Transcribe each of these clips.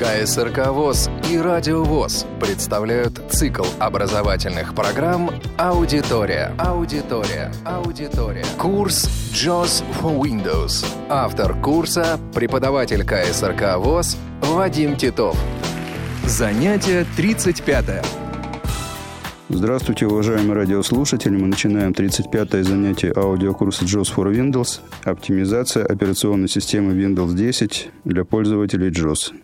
КСРК ВОЗ и Радио ВОЗ представляют цикл образовательных программ «Аудитория». Аудитория. Аудитория. Курс JOS for Windows. Автор курса – преподаватель КСРК ВОЗ Вадим Титов. Занятие 35 Здравствуйте, уважаемые радиослушатели. Мы начинаем 35-е занятие аудиокурса JOS for Windows. Оптимизация операционной системы Windows 10 для пользователей JOS.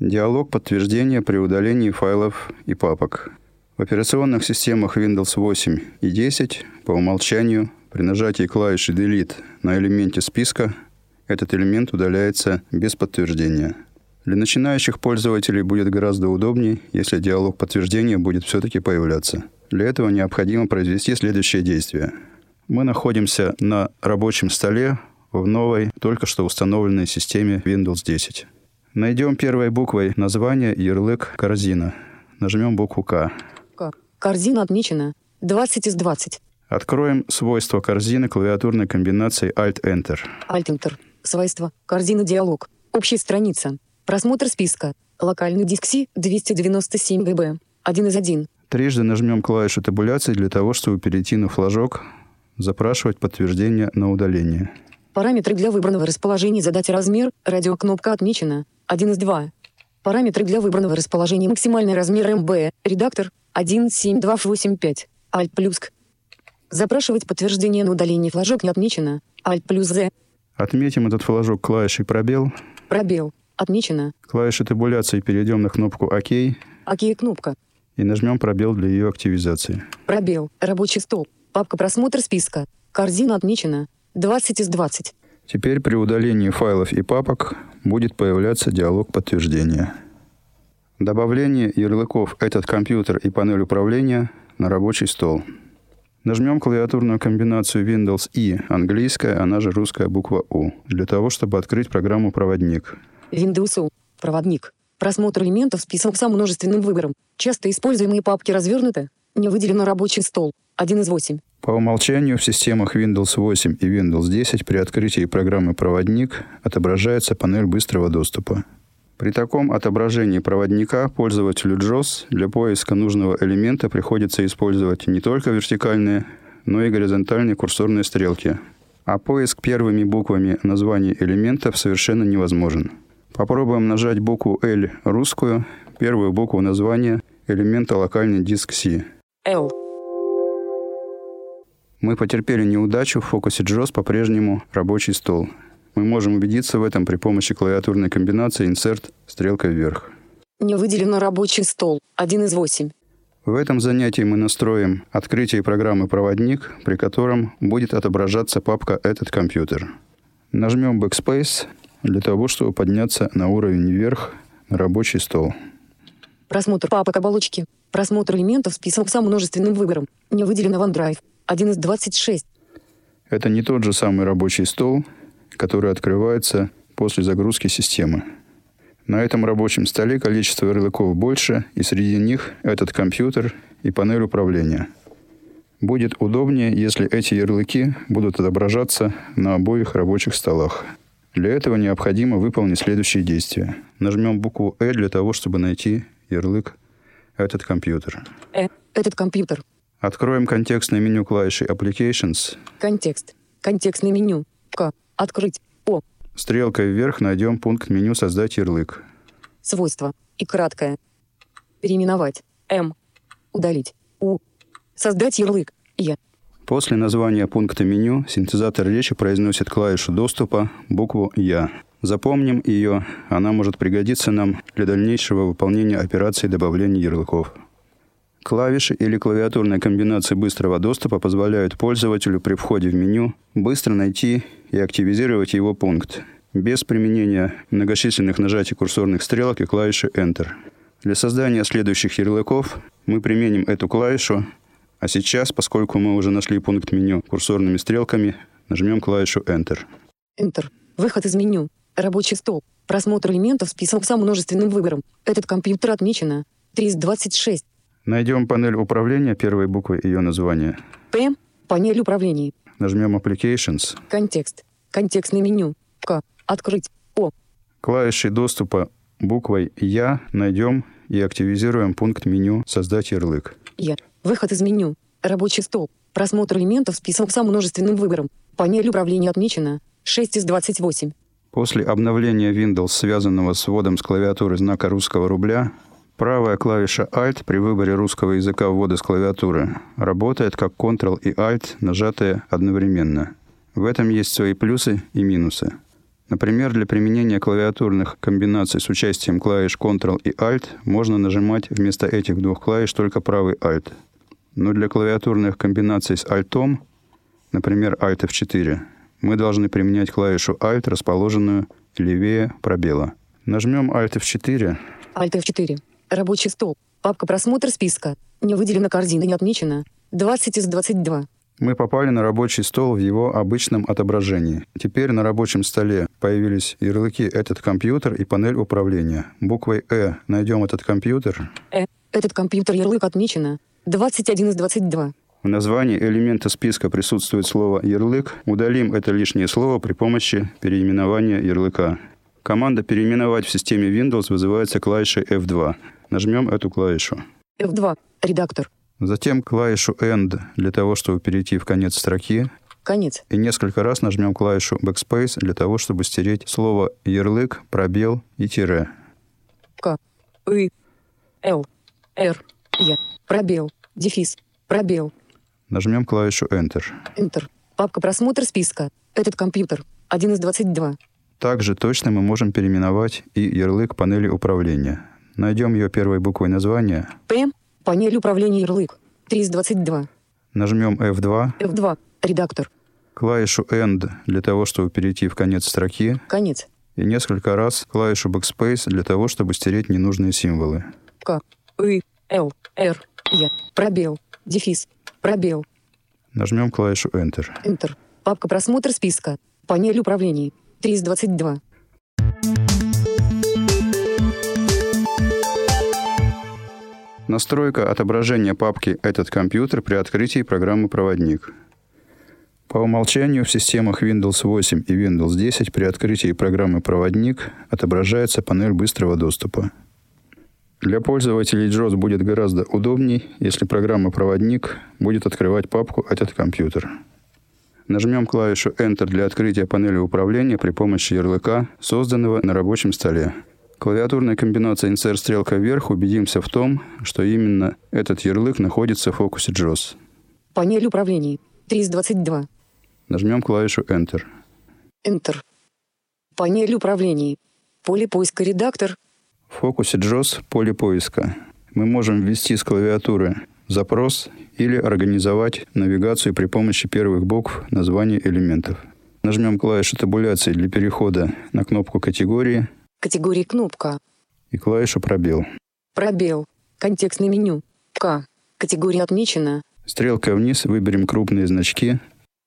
Диалог подтверждения при удалении файлов и папок. В операционных системах Windows 8 и 10 по умолчанию при нажатии клавиши Delete на элементе списка этот элемент удаляется без подтверждения. Для начинающих пользователей будет гораздо удобнее, если диалог подтверждения будет все-таки появляться. Для этого необходимо произвести следующее действие. Мы находимся на рабочем столе в новой, только что установленной системе Windows 10. Найдем первой буквой название ярлык «Корзина». Нажмем букву «К». К. Корзина отмечена. 20 из 20. Откроем свойства корзины клавиатурной комбинацией Alt-Enter. Alt-Enter. Свойства. Корзина диалог. Общая страница. Просмотр списка. Локальный диск C 297 ГБ. 1 из 1. Трижды нажмем клавишу табуляции для того, чтобы перейти на флажок «Запрашивать подтверждение на удаление». Параметры для выбранного расположения задать размер. Радиокнопка отмечена. 1 из 2. Параметры для выбранного расположения максимальный размер МБ. Редактор 17285. Alt плюс К. Запрашивать подтверждение на удаление флажок не отмечено. Alt плюс Z. Отметим этот флажок клавишей «Пробел». Пробел. Отмечено. Клавишей табуляции перейдем на кнопку «Ок» и ОК кнопка. нажмем пробел для ее активизации. Пробел. Рабочий стол. Папка просмотр списка. Корзина отмечена. 20 из 20. Теперь при удалении файлов и папок будет появляться диалог подтверждения. Добавление ярлыков «Этот компьютер» и «Панель управления» на рабочий стол. Нажмем клавиатурную комбинацию Windows и английская, она же русская буква У, для того, чтобы открыть программу «Проводник». Windows U. Проводник. Просмотр элементов список со множественным выбором. Часто используемые папки развернуты. Не выделено рабочий стол. 1 из 8. По умолчанию в системах Windows 8 и Windows 10 при открытии программы «Проводник» отображается панель быстрого доступа. При таком отображении проводника пользователю JOS для поиска нужного элемента приходится использовать не только вертикальные, но и горизонтальные курсорные стрелки. А поиск первыми буквами названий элементов совершенно невозможен. Попробуем нажать букву L русскую, первую букву названия элемента локальный диск C. L. Мы потерпели неудачу, в фокусе JOS по-прежнему рабочий стол. Мы можем убедиться в этом при помощи клавиатурной комбинации Insert стрелкой вверх. Не выделено рабочий стол. 1 из 8. В этом занятии мы настроим открытие программы «Проводник», при котором будет отображаться папка «Этот компьютер». Нажмем Backspace для того, чтобы подняться на уровень вверх на рабочий стол. Просмотр папок оболочки. Просмотр элементов список со множественным выбором. Не выделено OneDrive. 1 из 26. Это не тот же самый рабочий стол, который открывается после загрузки системы. На этом рабочем столе количество ярлыков больше, и среди них этот компьютер и панель управления. Будет удобнее, если эти ярлыки будут отображаться на обоих рабочих столах. Для этого необходимо выполнить следующие действия. Нажмем букву «Э» для того, чтобы найти ярлык «Этот компьютер». Э. Этот компьютер. Откроем контекстное меню клавишей Applications. Контекст. Контекстное меню. К. Открыть. О. Стрелкой вверх найдем пункт меню «Создать ярлык». Свойства. И краткое. Переименовать. М. Удалить. У. Создать ярлык. Е. После названия пункта меню синтезатор речи произносит клавишу доступа, букву «Я». Запомним ее, она может пригодиться нам для дальнейшего выполнения операции добавления ярлыков. Клавиши или клавиатурная комбинация быстрого доступа позволяют пользователю при входе в меню быстро найти и активизировать его пункт без применения многочисленных нажатий курсорных стрелок и клавиши Enter. Для создания следующих ярлыков мы применим эту клавишу, а сейчас, поскольку мы уже нашли пункт меню курсорными стрелками, нажмем клавишу Enter. Enter. Выход из меню. Рабочий стол. Просмотр элементов список со множественным выбором. Этот компьютер отмечено. 3 из 26. Найдем панель управления первой буквы ее названия. П. Панель управления. Нажмем Applications. Контекст. Контекстное меню. К. Открыть. О. Клавишей доступа буквой «Я» найдем и активизируем пункт меню «Создать ярлык». Я. Выход из меню. Рабочий стол. Просмотр элементов список со множественным выбором. Панель управления отмечена. 6 из 28. После обновления Windows, связанного с вводом с клавиатуры знака русского рубля, правая клавиша Alt при выборе русского языка ввода с клавиатуры работает как Ctrl и Alt, нажатые одновременно. В этом есть свои плюсы и минусы. Например, для применения клавиатурных комбинаций с участием клавиш Ctrl и Alt можно нажимать вместо этих двух клавиш только правый Alt. Но для клавиатурных комбинаций с Alt, например, Alt F4, мы должны применять клавишу Alt, расположенную левее пробела. Нажмем Alt F4. Alt F4. Рабочий стол. Папка «Просмотр списка». Не выделена корзина, не отмечена. 20 из 22. Мы попали на рабочий стол в его обычном отображении. Теперь на рабочем столе появились ярлыки «Этот компьютер» и «Панель управления». Буквой «Э» найдем «Этот компьютер». Э. Этот компьютер ярлык отмечено. 21 из 22. В названии элемента списка присутствует слово «ярлык». Удалим это лишнее слово при помощи переименования ярлыка. Команда «Переименовать» в системе Windows вызывается клавишей F2. Нажмем эту клавишу. F2. Редактор. Затем клавишу End для того, чтобы перейти в конец строки. Конец. И несколько раз нажмем клавишу Backspace для того, чтобы стереть слово «ярлык», «пробел» и «тире». К. И. Л. Р. Е. Пробел. Дефис. Пробел. Нажмем клавишу Enter. Enter. Папка «Просмотр списка». Этот компьютер. 1 из 22. Также точно мы можем переименовать и ярлык панели управления. Найдем ее первой буквой названия. П. Панель управления ярлык. 3 из 22. Нажмем F2. F2. Редактор. Клавишу End для того, чтобы перейти в конец строки. Конец. И несколько раз клавишу Backspace для того, чтобы стереть ненужные символы. К. И. Л. Р. Е. Пробел. Дефис. Пробел. Нажмем клавишу Enter. Enter. Папка «Просмотр списка». Панель управления. 3 Настройка отображения папки «Этот компьютер» при открытии программы «Проводник». По умолчанию в системах Windows 8 и Windows 10 при открытии программы «Проводник» отображается панель быстрого доступа. Для пользователей JOS будет гораздо удобней, если программа «Проводник» будет открывать папку «Этот компьютер». Нажмем клавишу Enter для открытия панели управления при помощи ярлыка, созданного на рабочем столе. Клавиатурной комбинацией Insert стрелка вверх убедимся в том, что именно этот ярлык находится в фокусе JOS. Панель управления. 3 из 22. Нажмем клавишу Enter. Enter. Панель управления. Поле поиска редактор. В фокусе JOS поле поиска. Мы можем ввести с клавиатуры запрос или организовать навигацию при помощи первых букв названий элементов. Нажмем клавишу табуляции для перехода на кнопку категории Категории кнопка. и клавишу пробел. Пробел. Контекстное меню. К. Категория отмечена. Стрелкой вниз выберем крупные значки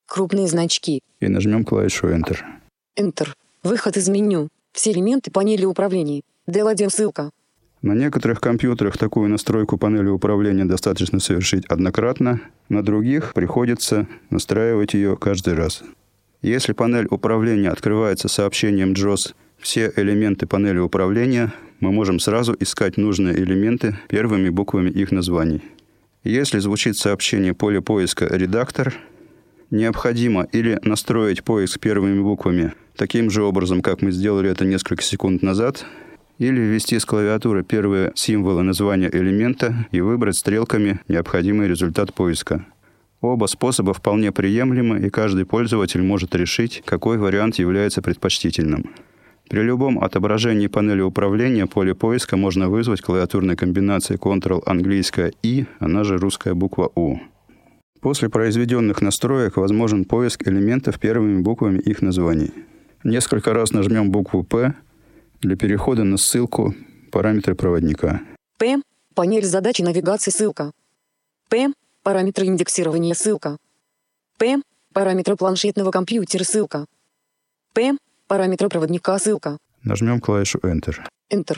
Крупные значки. и нажмем клавишу Enter. Enter. Выход из меню. Все элементы панели управления. Del1 ссылка. На некоторых компьютерах такую настройку панели управления достаточно совершить однократно, на других приходится настраивать ее каждый раз. Если панель управления открывается сообщением JOS «Все элементы панели управления», мы можем сразу искать нужные элементы первыми буквами их названий. Если звучит сообщение поля поиска «Редактор», необходимо или настроить поиск первыми буквами таким же образом, как мы сделали это несколько секунд назад, или ввести с клавиатуры первые символы названия элемента и выбрать стрелками необходимый результат поиска. Оба способа вполне приемлемы, и каждый пользователь может решить, какой вариант является предпочтительным. При любом отображении панели управления поле поиска можно вызвать клавиатурной комбинацией Ctrl английская «И», она же русская буква «У». После произведенных настроек возможен поиск элементов первыми буквами их названий. Несколько раз нажмем букву «П» для перехода на ссылку «Параметры проводника». П. Панель задачи навигации ссылка. П. Параметры индексирования ссылка. П. Параметры планшетного компьютера ссылка. П. Параметры проводника ссылка. Нажмем клавишу Enter. Enter.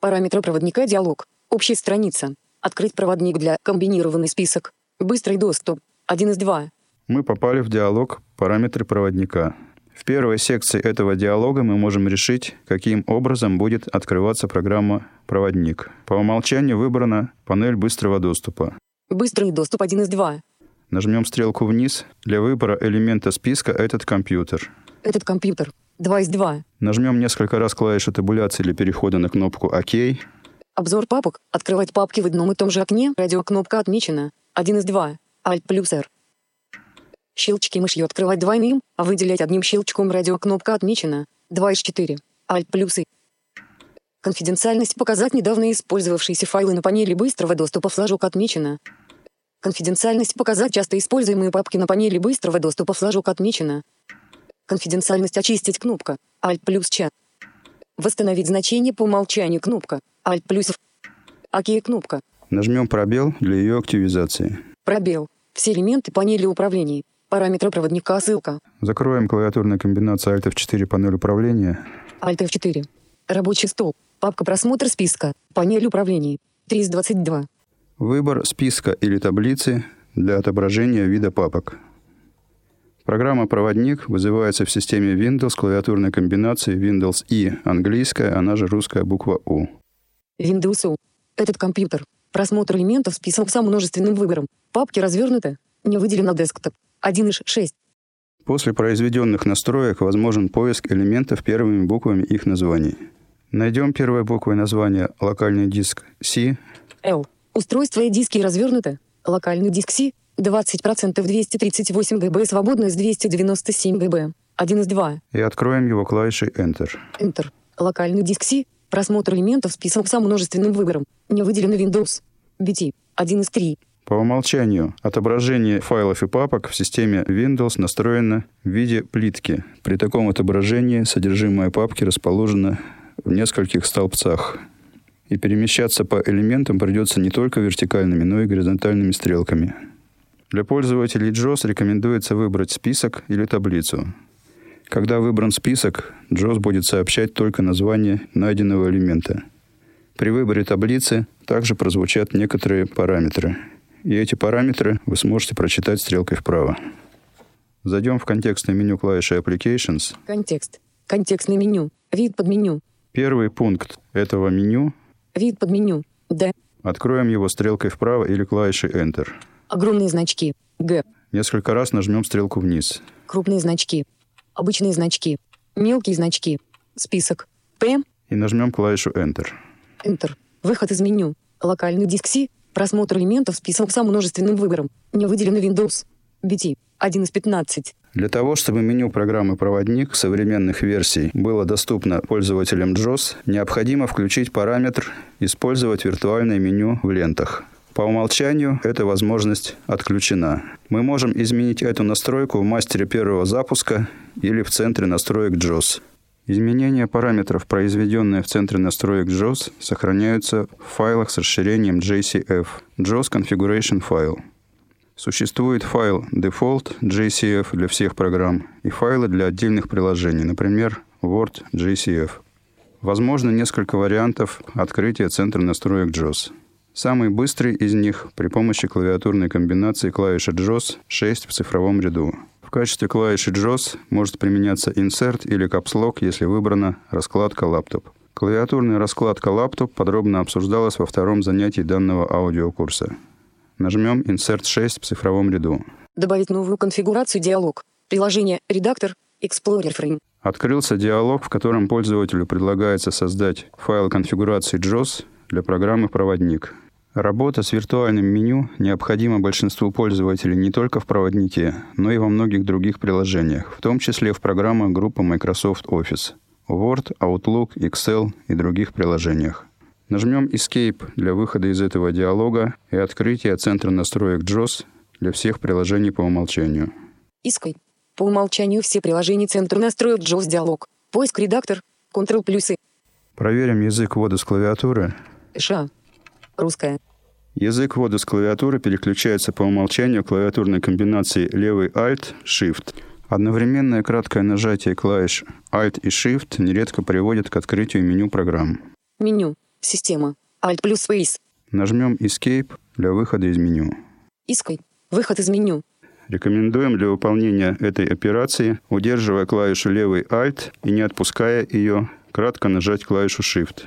Параметры проводника диалог. Общая страница. Открыть проводник для комбинированный список. Быстрый доступ. 1 из 2. Мы попали в диалог «Параметры проводника». В первой секции этого диалога мы можем решить, каким образом будет открываться программа «Проводник». По умолчанию выбрана панель быстрого доступа. Быстрый доступ 1 из 2. Нажмем стрелку вниз. Для выбора элемента списка «Этот компьютер». Этот компьютер. 2 из 2. Нажмем несколько раз клавишу табуляции для перехода на кнопку «Ок». Обзор папок. Открывать папки в одном и том же окне. Радиокнопка отмечена. 1 из 2. Alt плюс R. Щелчки мышью открывать двойным, а выделять одним щелчком радиокнопка отмечена. 2 из 4. Alt плюс И. Конфиденциальность показать недавно использовавшиеся файлы на панели быстрого доступа флажок отмечена. Конфиденциальность показать часто используемые папки на панели быстрого доступа флажок отмечена. Конфиденциальность очистить кнопка. Alt плюс чат. Восстановить значение по умолчанию кнопка. Alt плюс. ОК кнопка. Нажмем пробел для ее активизации. Пробел. Все элементы панели управления. Параметры проводника ссылка. Закроем клавиатурную комбинацию Alt F4 панель управления. Alt F4. Рабочий стол. Папка просмотр списка. Панель управления. 3 из 22. Выбор списка или таблицы для отображения вида папок. Программа «Проводник» вызывается в системе Windows клавиатурной комбинацией Windows и английская, она же русская буква У. Windows U. Этот компьютер. Просмотр элементов список со множественным выбором. Папки развернуты. Не выделено десктоп. 1 из 6. После произведенных настроек возможен поиск элементов первыми буквами их названий. Найдем первой буквой названия локальный диск C, L. Устройство и диски развернуты. Локальный диск C. 20% 238 ГБ свободно из 297 ГБ. 1 из 2. и откроем его клавишей Enter. Enter. Локальный диск C. Просмотр элементов список со множественным выбором. Не выделено Windows. BT. 1 из 3. По умолчанию отображение файлов и папок в системе Windows настроено в виде плитки. При таком отображении содержимое папки расположено в нескольких столбцах. И перемещаться по элементам придется не только вертикальными, но и горизонтальными стрелками. Для пользователей JOS рекомендуется выбрать список или таблицу. Когда выбран список, JOS будет сообщать только название найденного элемента. При выборе таблицы также прозвучат некоторые параметры. И эти параметры вы сможете прочитать стрелкой вправо. Зайдем в контекстное меню клавиши Applications. Контекст. Контекстное меню. Вид под меню. Первый пункт этого меню. Вид под меню. D. Откроем его стрелкой вправо или клавишей Enter. Огромные значки. Г. Несколько раз нажмем стрелку вниз. Крупные значки. Обычные значки. Мелкие значки. Список. П. И нажмем клавишу Enter. Enter. Выход из меню. Локальный диск C. Просмотр элементов список со множественным выбором. Не выделено Windows. BT. 1 из 15. Для того, чтобы меню программы «Проводник» современных версий было доступно пользователям JOS, необходимо включить параметр «Использовать виртуальное меню в лентах». По умолчанию эта возможность отключена. Мы можем изменить эту настройку в мастере первого запуска или в центре настроек JOS. Изменения параметров, произведенные в центре настроек JOS, сохраняются в файлах с расширением JCF – JOS Configuration File. Существует файл Default JCF для всех программ и файлы для отдельных приложений, например, Word JCF. Возможно несколько вариантов открытия центра настроек JOS. Самый быстрый из них при помощи клавиатурной комбинации клавиши JOS 6 в цифровом ряду. В качестве клавиши JOS может применяться Insert или Caps Lock, если выбрана раскладка лаптоп. Клавиатурная раскладка лаптоп подробно обсуждалась во втором занятии данного аудиокурса. Нажмем Insert 6 в цифровом ряду. Добавить новую конфигурацию диалог. Приложение Редактор. Explorer Frame. Открылся диалог, в котором пользователю предлагается создать файл конфигурации JOS для программы «Проводник». Работа с виртуальным меню необходима большинству пользователей не только в проводнике, но и во многих других приложениях, в том числе в программах группы Microsoft Office, Word, Outlook, Excel и других приложениях. Нажмем Escape для выхода из этого диалога и открытия центра настроек JOS для всех приложений по умолчанию. Искай. По умолчанию все приложения центра настроек JOS диалог. Поиск редактор. Ctrl плюсы. Проверим язык ввода с клавиатуры. ША. Русская. Язык ввода с клавиатуры переключается по умолчанию клавиатурной комбинации левый Alt, Shift. Одновременное краткое нажатие клавиш Alt и Shift нередко приводит к открытию меню программ. Меню. Система. Alt плюс Space. Нажмем Escape для выхода из меню. Искай. Выход из меню. Рекомендуем для выполнения этой операции, удерживая клавишу левый Alt и не отпуская ее, кратко нажать клавишу Shift.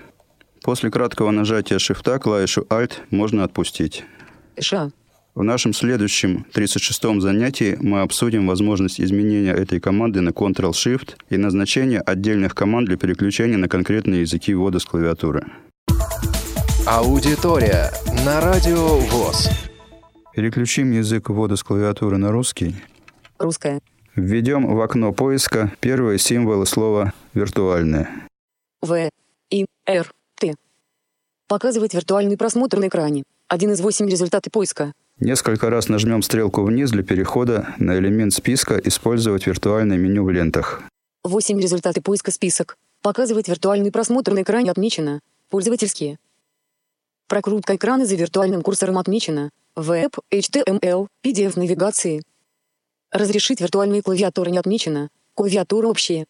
После краткого нажатия Shift клавишу Alt можно отпустить. Ша. В нашем следующем 36-м занятии мы обсудим возможность изменения этой команды на Ctrl-Shift и назначение отдельных команд для переключения на конкретные языки ввода с клавиатуры. Аудитория на радио ВОЗ. Переключим язык ввода с клавиатуры на русский. Русская. Введем в окно поиска первые символы слова «виртуальное». В. И. Р. Показывать виртуальный просмотр на экране. Один из восемь результаты поиска. Несколько раз нажмем стрелку вниз для перехода на элемент списка «Использовать виртуальное меню в лентах». 8 результаты поиска список. Показывать виртуальный просмотр на экране отмечено. Пользовательские. Прокрутка экрана за виртуальным курсором отмечена. Веб, HTML, PDF навигации. Разрешить виртуальные клавиатуры не отмечено. Клавиатура общие.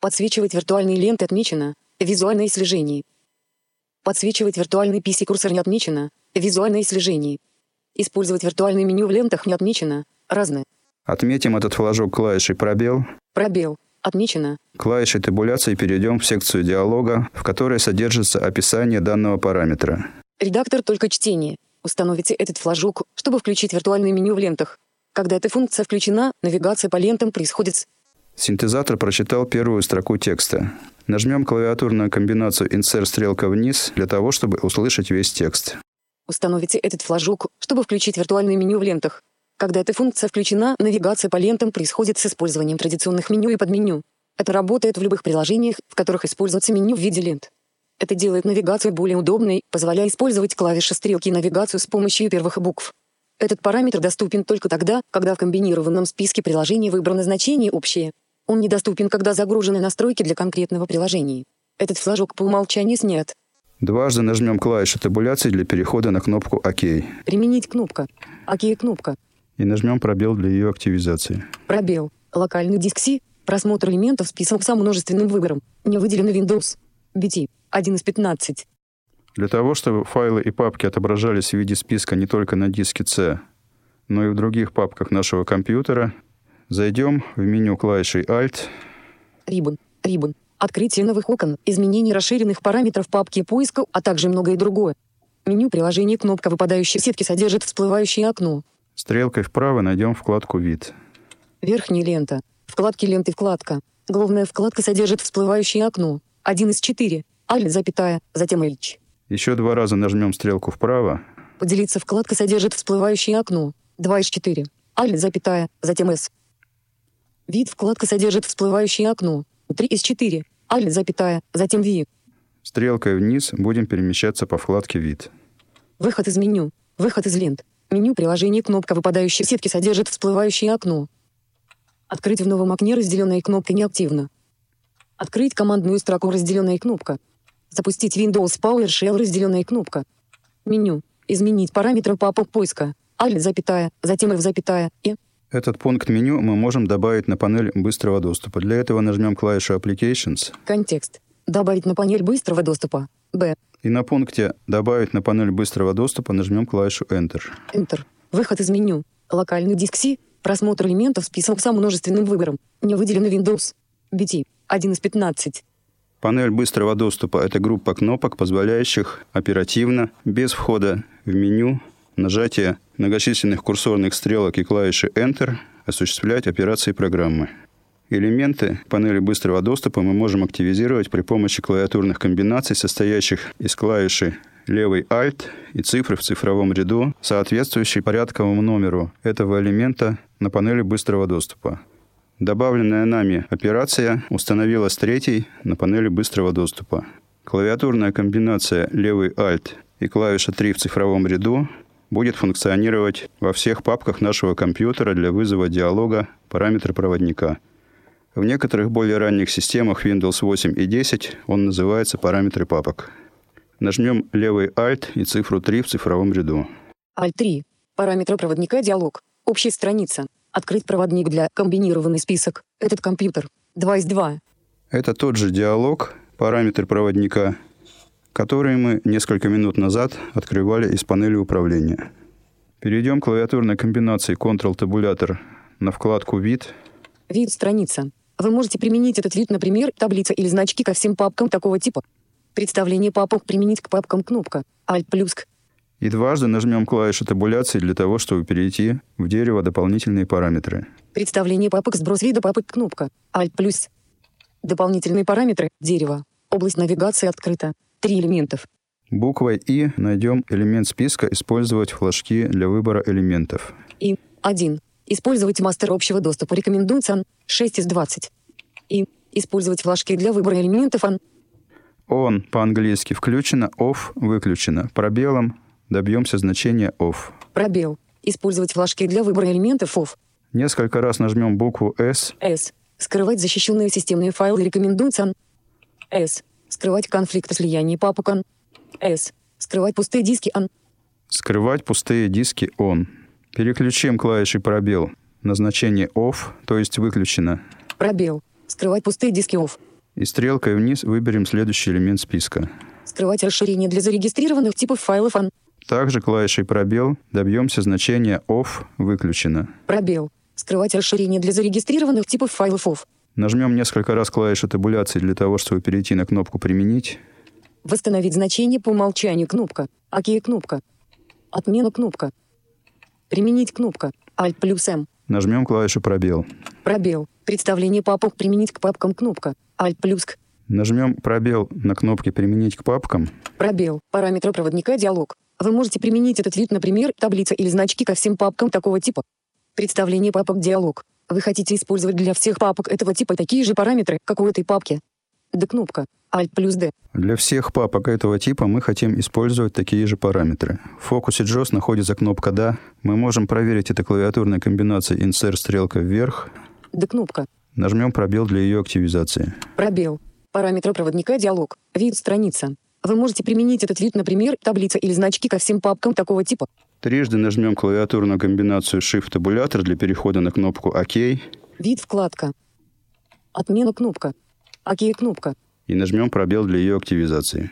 Подсвечивать виртуальные ленты отмечено. Визуальное слежение. Подсвечивать виртуальный PC-курсор не отмечено. Визуальное слежение. Использовать виртуальное меню в лентах не отмечено. Разные. Отметим этот флажок клавишей «Пробел». Пробел. Отмечено. Клавишей табуляции перейдем в секцию диалога, в которой содержится описание данного параметра. Редактор только чтение. Установите этот флажок, чтобы включить виртуальное меню в лентах. Когда эта функция включена, навигация по лентам происходит с Синтезатор прочитал первую строку текста. Нажмем клавиатурную комбинацию «Insert стрелка вниз» для того, чтобы услышать весь текст. Установите этот флажок, чтобы включить виртуальное меню в лентах. Когда эта функция включена, навигация по лентам происходит с использованием традиционных меню и подменю. Это работает в любых приложениях, в которых используется меню в виде лент. Это делает навигацию более удобной, позволяя использовать клавиши стрелки и навигацию с помощью первых букв. Этот параметр доступен только тогда, когда в комбинированном списке приложений выбрано значение общее. Он недоступен, когда загружены настройки для конкретного приложения. Этот флажок по умолчанию снят. Дважды нажмем клавишу табуляции для перехода на кнопку «Ок» и Применить кнопка. ОК кнопка. нажмем пробел для ее активизации. Пробел. Локальный диск C. Просмотр элементов список со множественным выбором. Не выделено Windows. BT. 1 из 15. Для того, чтобы файлы и папки отображались в виде списка не только на диске C, но и в других папках нашего компьютера, зайдем в меню клавишей Alt, Ribbon. Ribbon. Открытие новых окон, изменение расширенных параметров папки поиска, а также многое другое. Меню приложения кнопка выпадающей сетки содержит всплывающее окно. стрелкой вправо найдем вкладку «Вид». Верхняя лента. Вкладки ленты вкладка. Главная вкладка содержит всплывающее окно. Один из четыре. Alt, запятая, затем H. Еще два раза нажмем стрелку вправо, Поделиться вкладка содержит всплывающее окно. 2 из 4. Alt, запятая, затем S. Вид вкладка содержит всплывающее окно. 3 из 4. Alt, запятая, затем V. стрелкой вниз будем перемещаться по вкладке «Вид». Выход из меню. Выход из лент. Меню приложения кнопка выпадающей сетки содержит всплывающее окно. Открыть в новом окне разделенная кнопка неактивна. Открыть командную строку разделенная кнопка. Запустить Windows PowerShell разделенная кнопка. Меню. Изменить параметры папок поиска. Alt, запятая, затем F, запятая, и Этот пункт меню мы можем добавить на панель быстрого доступа. Для этого нажмем клавишу Applications контекст. Добавить на панель быстрого доступа. Б. и на пункте «Добавить на панель быстрого доступа» нажмем клавишу Enter. Enter. Выход из меню. Локальный диск C. Просмотр элементов список со множественным выбором. Не выделено Windows. BT. 1 из 15. Панель быстрого доступа – это группа кнопок, позволяющих оперативно, без входа в меню, нажатия многочисленных курсорных стрелок и клавиши Enter осуществлять операции программы. Элементы панели быстрого доступа мы можем активизировать при помощи клавиатурных комбинаций, состоящих из клавиши левый Alt и цифры в цифровом ряду, соответствующей порядковому номеру этого элемента на панели быстрого доступа. Добавленная нами операция установилась третьей на панели быстрого доступа. Клавиатурная комбинация левый Alt и клавиша 3 в цифровом ряду будет функционировать во всех папках нашего компьютера для вызова диалога параметра проводника. В некоторых более ранних системах Windows 8 и 10 он называется параметры папок. Нажмем левый Alt и цифру 3 в цифровом ряду. Alt 3. Параметры проводника диалог. Общая страница. Открыть проводник для комбинированный список. Этот компьютер. 2 из 2. Это тот же диалог, параметры проводника, который мы несколько минут назад открывали из панели управления. Перейдем к клавиатурной комбинации Ctrl-табулятор на вкладку «Вид». Вид страница. Вы можете применить этот вид, например, таблица или значки ко всем папкам такого типа. Представление папок применить к папкам кнопка. Alt плюс к. И дважды нажмем клавишу табуляции для того, чтобы перейти в дерево дополнительные параметры. Представление папок, сброс вида папок кнопка. Alt плюс. Дополнительные параметры. Дерево. Область навигации открыта. Три элементов. Буквой «И» найдем элемент списка «Использовать флажки для выбора элементов». И 1. Использовать мастер общего доступа рекомендуется 6 из 20. И использовать флажки для выбора элементов ан. «On» по-английски включено, «Off» выключено. Пробелом добьемся значения «Off». Пробел. Использовать флажки для выбора элементов OFF. Несколько раз нажмем букву «S». S. Скрывать защищенные системные файлы рекомендуется S. Скрывать конфликты слияния папок ан. S. Скрывать пустые диски ан. Скрывать пустые диски «On». Переключим клавишей пробел на значение «Off», то есть выключено. Пробел. Скрывать пустые диски OFF. И стрелкой вниз выберем следующий элемент списка. Скрывать расширение для зарегистрированных типов файлов ан. Также клавишей пробел добьемся значения «Off» выключено. Пробел. Скрывать расширение для зарегистрированных типов файлов OFF. Нажмем несколько раз клавишу табуляции для того, чтобы перейти на кнопку «Применить». Восстановить значение по умолчанию кнопка. ОК кнопка. Отмена кнопка. Применить кнопка. Alt плюс М. Нажмем клавишу «Пробел». Пробел. Представление папок применить к папкам кнопка. Alt плюс к. Нажмем пробел на кнопке «Применить к папкам». Пробел. Параметры проводника диалог. Вы можете применить этот вид, например, таблица или значки ко всем папкам такого типа. Представление папок диалог. Вы хотите использовать для всех папок этого типа такие же параметры, как у этой папки. D кнопка. Alt плюс D. Для всех папок этого типа мы хотим использовать такие же параметры. В фокусе JOS находится кнопка «Да». Мы можем проверить это клавиатурной комбинацией Insert стрелка вверх. D кнопка. Нажмем пробел для ее активизации. Пробел. Параметры проводника диалог. Вид страница. Вы можете применить этот вид, например, таблица или значки ко всем папкам такого типа. Трижды нажмем клавиатурную комбинацию Shift-табулятор для перехода на кнопку «Ок» и Вид вкладка. Отмена кнопка. ОК кнопка. нажмем пробел для ее активизации.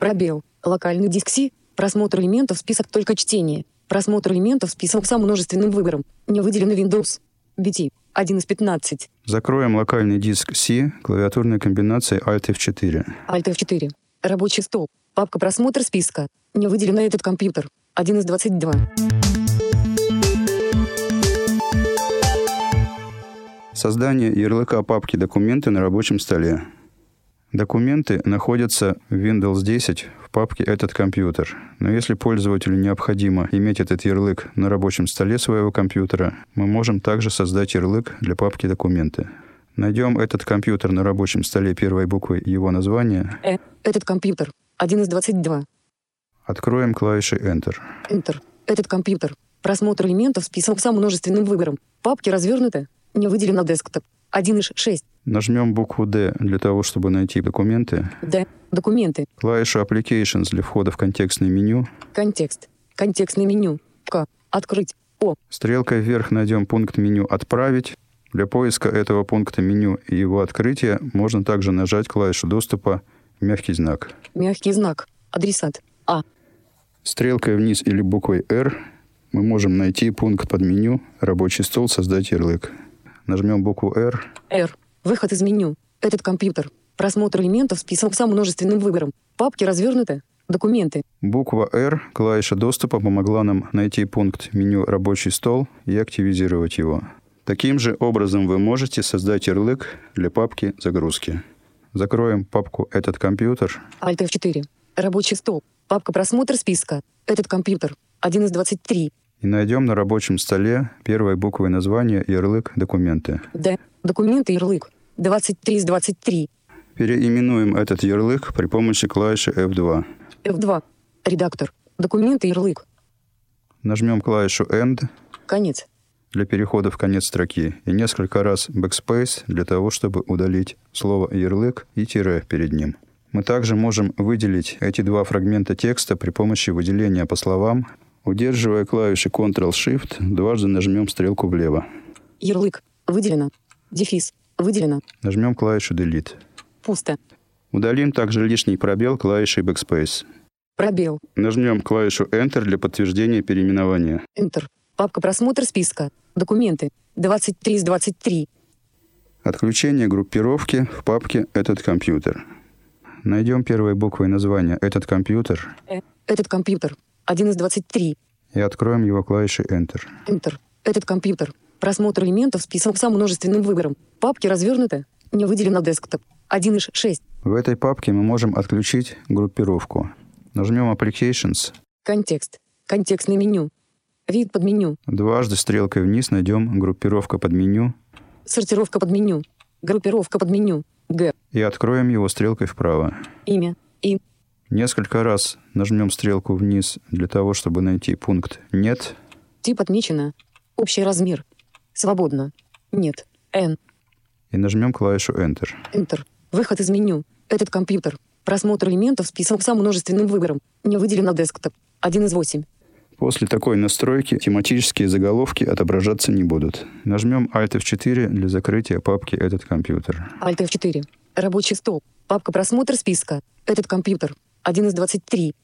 Пробел. Локальный диск C. Просмотр элементов список только чтение. Просмотр элементов список со множественным выбором. Не выделено Windows. BT. 1 из 15. Закроем локальный диск C клавиатурной комбинацией Alt F4. Alt F4. Рабочий стол. Папка просмотр списка. Не выделено этот компьютер. 1 из 22. Создание ярлыка папки «Документы» на рабочем столе. Документы находятся в Windows 10 в папке «Этот компьютер». Но если пользователю необходимо иметь этот ярлык на рабочем столе своего компьютера, мы можем также создать ярлык для папки «Документы». Найдем этот компьютер на рабочем столе первой буквой его названия. Э. Этот компьютер. 1 из 22. Откроем клавишей Enter. Enter. Этот компьютер. Просмотр элементов список со множественным выбором. Папки развернуты. Не выделено десктоп. 1 из 6. Нажмем букву D для того, чтобы найти документы. D. Документы. Клавишу Applications для входа в контекстное меню. Контекст. Контекстное меню. К. Открыть. О. Стрелкой вверх найдем пункт меню «Отправить». Для поиска этого пункта меню и его открытия можно также нажать клавишу доступа «Мягкий знак». Мягкий знак. Адресат. А. Стрелкой вниз или буквой R мы можем найти пункт под меню «Рабочий стол. Создать ярлык». Нажмем букву R. R. Выход из меню. Этот компьютер. Просмотр элементов список со множественным выбором. Папки развернуты. Документы. Буква R, клавиша доступа, помогла нам найти пункт меню «Рабочий стол» и активизировать его. Таким же образом вы можете создать ярлык для папки «Загрузки». Закроем папку «Этот компьютер». Alt F4. Рабочий стол. Папка просмотр списка. Этот компьютер. 1 из 23. И найдем на рабочем столе первой буквой названия ярлык «Документы». D. Документы ярлык. 23 из 23. Переименуем этот ярлык при помощи клавиши F2. F2. Редактор. Документы ярлык. Нажмем клавишу End Конец. Для перехода в конец строки и несколько раз Backspace для того, чтобы удалить слово «ярлык» и тире перед ним. Мы также можем выделить эти два фрагмента текста при помощи выделения по словам. Удерживая клавиши Ctrl-Shift, дважды нажмем стрелку влево. Ярлык. Выделено. Дефис. Выделено. Нажмем клавишу Delete. Пусто. Удалим также лишний пробел клавишей Backspace. Пробел. Нажмем клавишу Enter для подтверждения переименования. Enter. Папка просмотр списка. Документы. 23 из 23. Отключение группировки в папке «Этот компьютер». Найдем первой буквой названия «Этот компьютер» Э. Этот компьютер. 1 из 23. и откроем его клавишей Enter. Enter. Этот компьютер. Просмотр элементов список со множественным выбором. Папки развернуты. Не выделено десктоп. 1 из 6. В этой папке мы можем отключить группировку. Нажмем Applications. Контекст. Контекстное меню. Вид под меню. Дважды стрелкой вниз найдем группировка под меню Сортировка под меню. Группировка под меню. Г. и откроем его стрелкой вправо. Имя. И. Несколько раз нажмем стрелку вниз для того, чтобы найти пункт «Нет». Тип отмечено. Общий размер. Свободно. Нет. N. и нажмем клавишу Enter. Enter. Выход из меню. Этот компьютер. Просмотр элементов список со множественным выбором. Не выделено десктоп. 1 из 8. После такой настройки тематические заголовки отображаться не будут. Нажмем Alt F4 для закрытия папки «Этот компьютер». Alt F4. Рабочий стол. Папка просмотр списка. Этот компьютер. 1 из 23.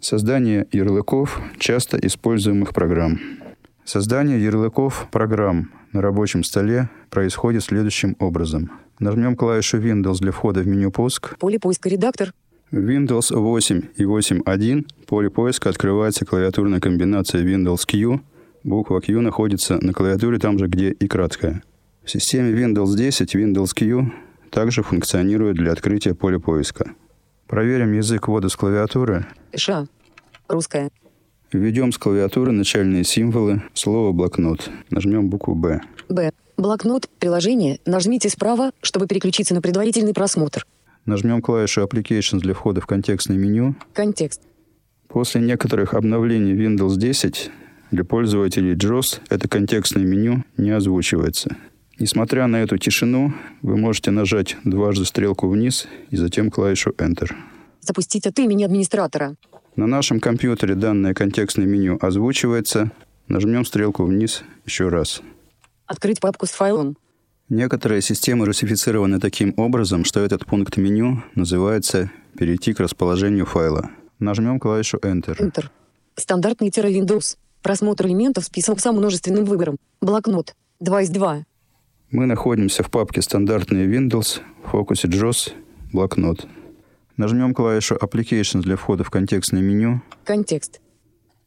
Создание ярлыков часто используемых программ. Создание ярлыков программ на рабочем столе происходит следующим образом. Нажмем клавишу Windows для входа в меню «Пуск». Поле поиска редактор. Windows 8 и 8.1 в поле поиска открывается клавиатурная комбинация Windows Q. Буква Q находится на клавиатуре там же, где и краткая. В системе Windows 10 Windows Q также функционирует для открытия поля поиска. Проверим язык ввода с клавиатуры. Ша. Русская. Введем с клавиатуры начальные символы слова «блокнот». Нажмем букву «Б». Б. Блокнот. Приложение. Нажмите справа, чтобы переключиться на предварительный просмотр. Нажмем клавишу Applications для входа в контекстное меню. Контекст. После некоторых обновлений Windows 10 для пользователей JAWS это контекстное меню не озвучивается. Несмотря на эту тишину, вы можете нажать дважды стрелку вниз и затем клавишу Enter. Запустить от имени администратора. На нашем компьютере данное контекстное меню озвучивается. Нажмем стрелку вниз еще раз. Открыть папку с файлом. Некоторые системы русифицированы таким образом, что этот пункт меню называется «Перейти к расположению файла». Нажмем клавишу Enter. Enter. Стандартный тире Windows. Просмотр элементов список со множественным выбором. Блокнот. 2 из 2. Мы находимся в папке «Стандартные Windows», в фокусе JAWS, блокнот. Нажмем клавишу Applications для входа в контекстное меню. Контекст.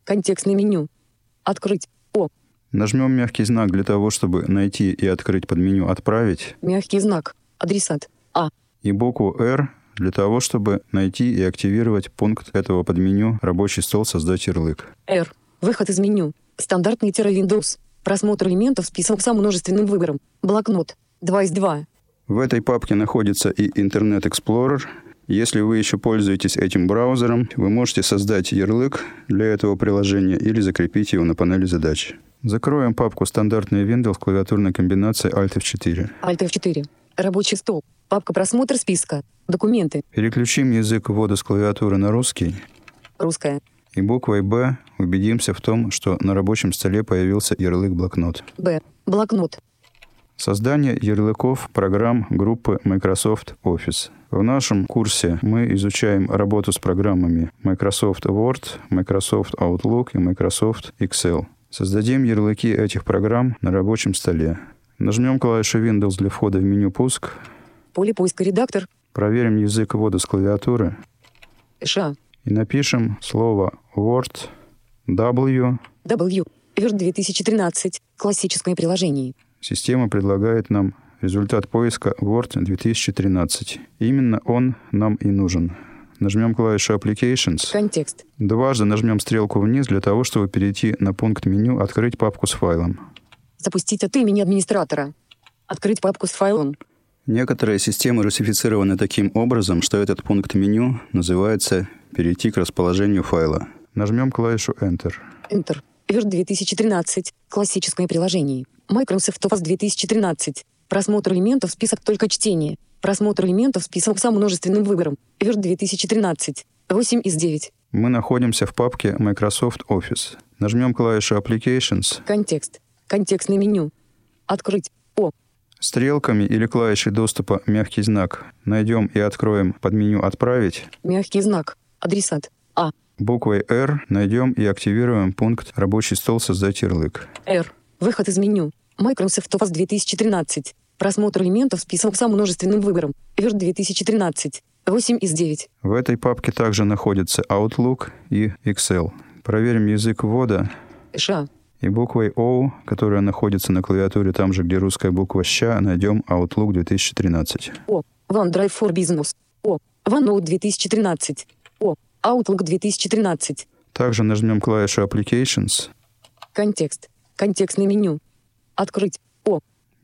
Контекстное меню. Открыть. О. Нажмем мягкий знак для того, чтобы найти и открыть под меню «Отправить» Мягкий знак. Адресат. А. и букву R для того, чтобы найти и активировать пункт этого подменю «Рабочий стол. Создать ярлык». R. Выход из меню. Стандартный Windows. Просмотр элементов список со множественным выбором. Блокнот. 2 из 2. В этой папке находится и Internet Explorer. Если вы еще пользуетесь этим браузером, вы можете создать ярлык для этого приложения или закрепить его на панели задач. Закроем папку «Стандартные Windows» клавиатурной комбинацией Alt F4. Alt F4. Рабочий стол. Папка просмотр списка. Документы. Переключим язык ввода с клавиатуры на русский Русская. и буквой «Б» убедимся в том, что на рабочем столе появился ярлык «Блокнот». Б. Блокнот. Создание ярлыков программ группы Microsoft Office. В нашем курсе мы изучаем работу с программами Microsoft Word, Microsoft Outlook и Microsoft Excel. Создадим ярлыки этих программ на рабочем столе. Нажмем клавишу Windows для входа в меню «Пуск». Поле поиска редактор. Проверим язык ввода с клавиатуры Ша. и напишем слово Word W. W. Word 2013. Классическое приложение. Система предлагает нам результат поиска Word 2013. Именно он нам и нужен. Нажмем клавишу Applications. Контекст. Дважды нажмем стрелку вниз для того, чтобы перейти на пункт меню «Открыть папку с файлом». Запустить от имени администратора. Открыть папку с файлом. Некоторые системы русифицированы таким образом, что этот пункт меню называется «Перейти к расположению файла». Нажмем клавишу Enter. Enter. Word 2013. Классическое приложение. Microsoft Office 2013. Просмотр элементов список только чтение. Просмотр элементов список со множественным выбором. Word 2013. 8 из 9. Мы находимся в папке Microsoft Office. Нажмем клавишу Applications. Контекст. Контекстное меню. Открыть. О. Стрелками или клавишей доступа «Мягкий знак» найдем и откроем под меню «Отправить» Мягкий знак. Адресат. А. Буквой R найдем и активируем пункт «Рабочий стол. Создать ярлык». R. Выход из меню. Microsoft Office 2013. Просмотр элементов список со множественным выбором. Word 2013. 8 из 9. В этой папке также находится Outlook и Excel. Проверим язык ввода. ША. И буквой O, которая находится на клавиатуре там же, где русская буква «ща», найдем Outlook 2013. О. OneDrive for Business. О. OneNote 2013. О. Outlook 2013. Также нажмем клавишу Applications. Контекст. Контекстное меню. Открыть.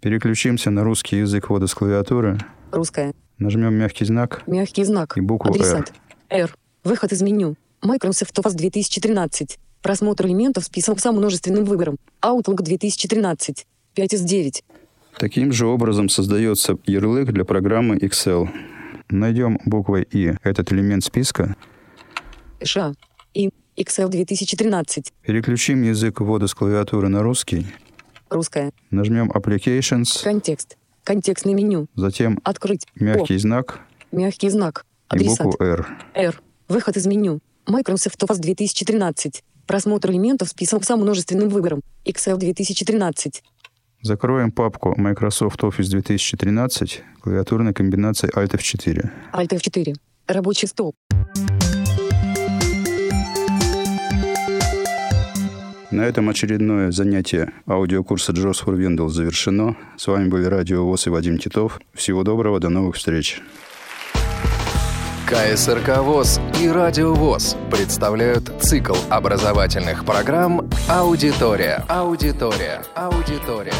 Переключимся на русский язык ввода с клавиатуры. Русская. Нажмем мягкий знак. Мягкий знак. И букву Адресат. R. Выход из меню. Microsoft Office 2013. Просмотр элементов список со множественным выбором. Outlook 2013. 5 из 9. Таким же образом создается ярлык для программы Excel. Найдем буквой И этот элемент списка. ША. И. Excel 2013. Переключим язык ввода с клавиатуры на русский. Русская. Нажмем Applications. Контекст. Контекстное меню. Затем Открыть. мягкий О. знак Мягкий знак. и Адресат. букву R. R. Выход из меню. Microsoft Office 2013. Просмотр элементов список со множественным выбором. Excel 2013. Закроем папку Microsoft Office 2013 клавиатурной комбинацией Alt F4. Alt F4. Рабочий стол. На этом очередное занятие аудиокурса for Windows завершено. С вами были Радио ВОЗ и Вадим Титов. Всего доброго, до новых встреч. КСРК ВОЗ и Радио ВОЗ представляют цикл образовательных программ «Аудитория». Аудитория. Аудитория.